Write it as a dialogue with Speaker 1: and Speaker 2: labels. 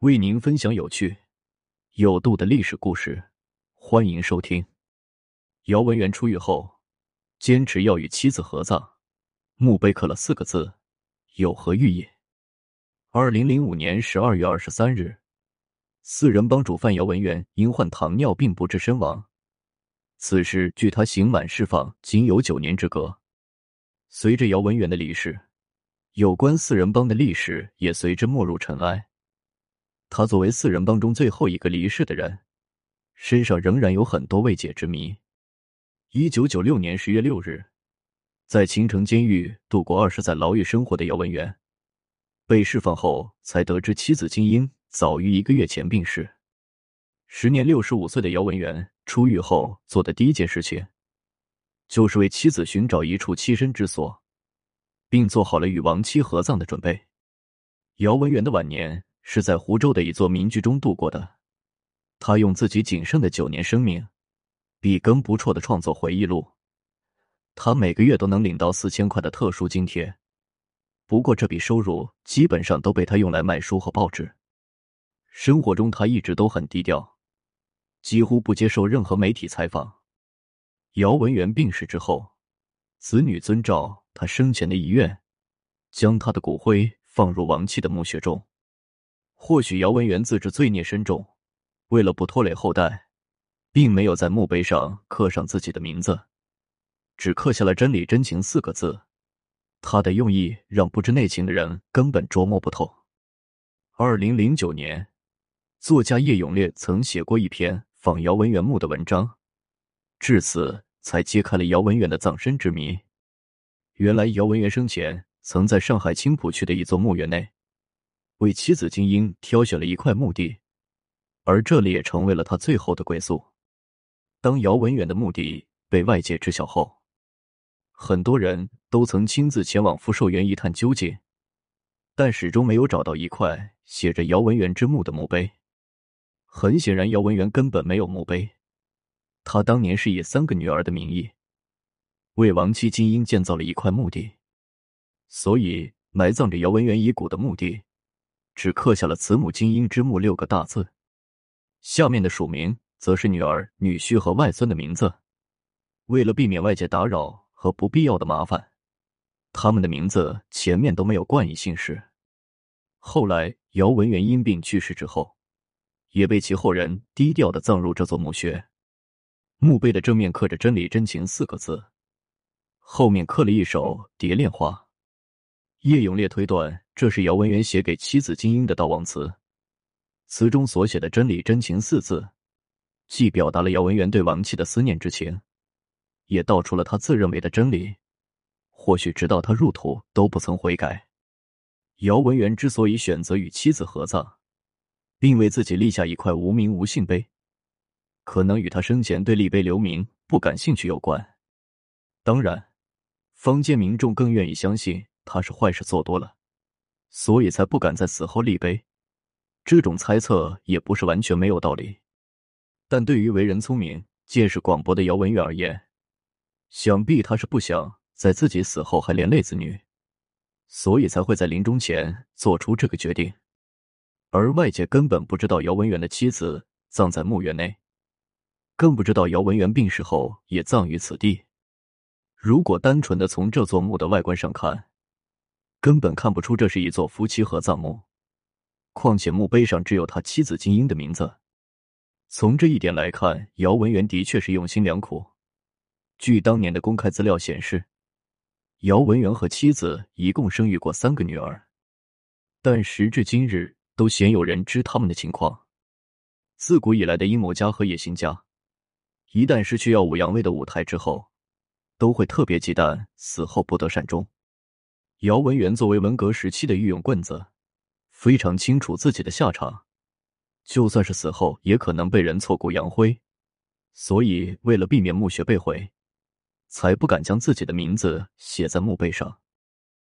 Speaker 1: 为您分享有趣、有度的历史故事，欢迎收听。姚文元出狱后，坚持要与妻子合葬，墓碑刻了四个字，有何寓意？二零零五年十二月二十三日，四人帮主犯姚文元因患糖尿病不治身亡。此时距他刑满释放仅有九年之隔。随着姚文元的离世，有关四人帮的历史也随之没入尘埃。他作为四人帮中最后一个离世的人，身上仍然有很多未解之谜。一九九六年十月六日，在秦城监狱度过二十载牢狱生活的姚文元，被释放后才得知妻子金英早于一个月前病逝。时年六十五岁的姚文元出狱后做的第一件事情，就是为妻子寻找一处栖身之所，并做好了与亡妻合葬的准备。姚文元的晚年。是在湖州的一座民居中度过的。他用自己仅剩的九年生命，笔耕不辍的创作回忆录。他每个月都能领到四千块的特殊津贴，不过这笔收入基本上都被他用来卖书和报纸。生活中他一直都很低调，几乎不接受任何媒体采访。姚文元病逝之后，子女遵照他生前的遗愿，将他的骨灰放入亡妻的墓穴中。或许姚文元自知罪孽深重，为了不拖累后代，并没有在墓碑上刻上自己的名字，只刻下了“真理真情”四个字。他的用意让不知内情的人根本捉摸不透。二零零九年，作家叶永烈曾写过一篇访姚文元墓的文章，至此才揭开了姚文元的葬身之谜。原来，姚文元生前曾在上海青浦区的一座墓园内。为妻子金英挑选了一块墓地，而这里也成为了他最后的归宿。当姚文远的墓地被外界知晓后，很多人都曾亲自前往福寿园一探究竟，但始终没有找到一块写着“姚文元之墓”的墓碑。很显然，姚文元根本没有墓碑。他当年是以三个女儿的名义，为亡妻金英建造了一块墓地，所以埋葬着姚文元遗骨的墓地。只刻下了“慈母金英之墓”六个大字，下面的署名则是女儿、女婿和外孙的名字。为了避免外界打扰和不必要的麻烦，他们的名字前面都没有冠以姓氏。后来，姚文元因病去世之后，也被其后人低调的葬入这座墓穴。墓碑的正面刻着“真理真情”四个字，后面刻了一首蝶恋花。叶永烈推断，这是姚文元写给妻子金英的悼亡词。词中所写的“真理真情”四字，既表达了姚文元对亡妻的思念之情，也道出了他自认为的真理。或许直到他入土都不曾悔改。姚文元之所以选择与妻子合葬，并为自己立下一块无名无姓碑，可能与他生前对立碑留名不感兴趣有关。当然，坊间民众更愿意相信。他是坏事做多了，所以才不敢在死后立碑。这种猜测也不是完全没有道理，但对于为人聪明、见识广博的姚文元而言，想必他是不想在自己死后还连累子女，所以才会在临终前做出这个决定。而外界根本不知道姚文元的妻子葬在墓园内，更不知道姚文元病逝后也葬于此地。如果单纯的从这座墓的外观上看，根本看不出这是一座夫妻合葬墓，况且墓碑上只有他妻子金英的名字。从这一点来看，姚文元的确是用心良苦。据当年的公开资料显示，姚文元和妻子一共生育过三个女儿，但时至今日都鲜有人知他们的情况。自古以来的阴谋家和野心家，一旦失去耀武扬威的舞台之后，都会特别忌惮死后不得善终。姚文元作为文革时期的御用棍子，非常清楚自己的下场，就算是死后，也可能被人挫骨扬灰，所以为了避免墓穴被毁，才不敢将自己的名字写在墓碑上。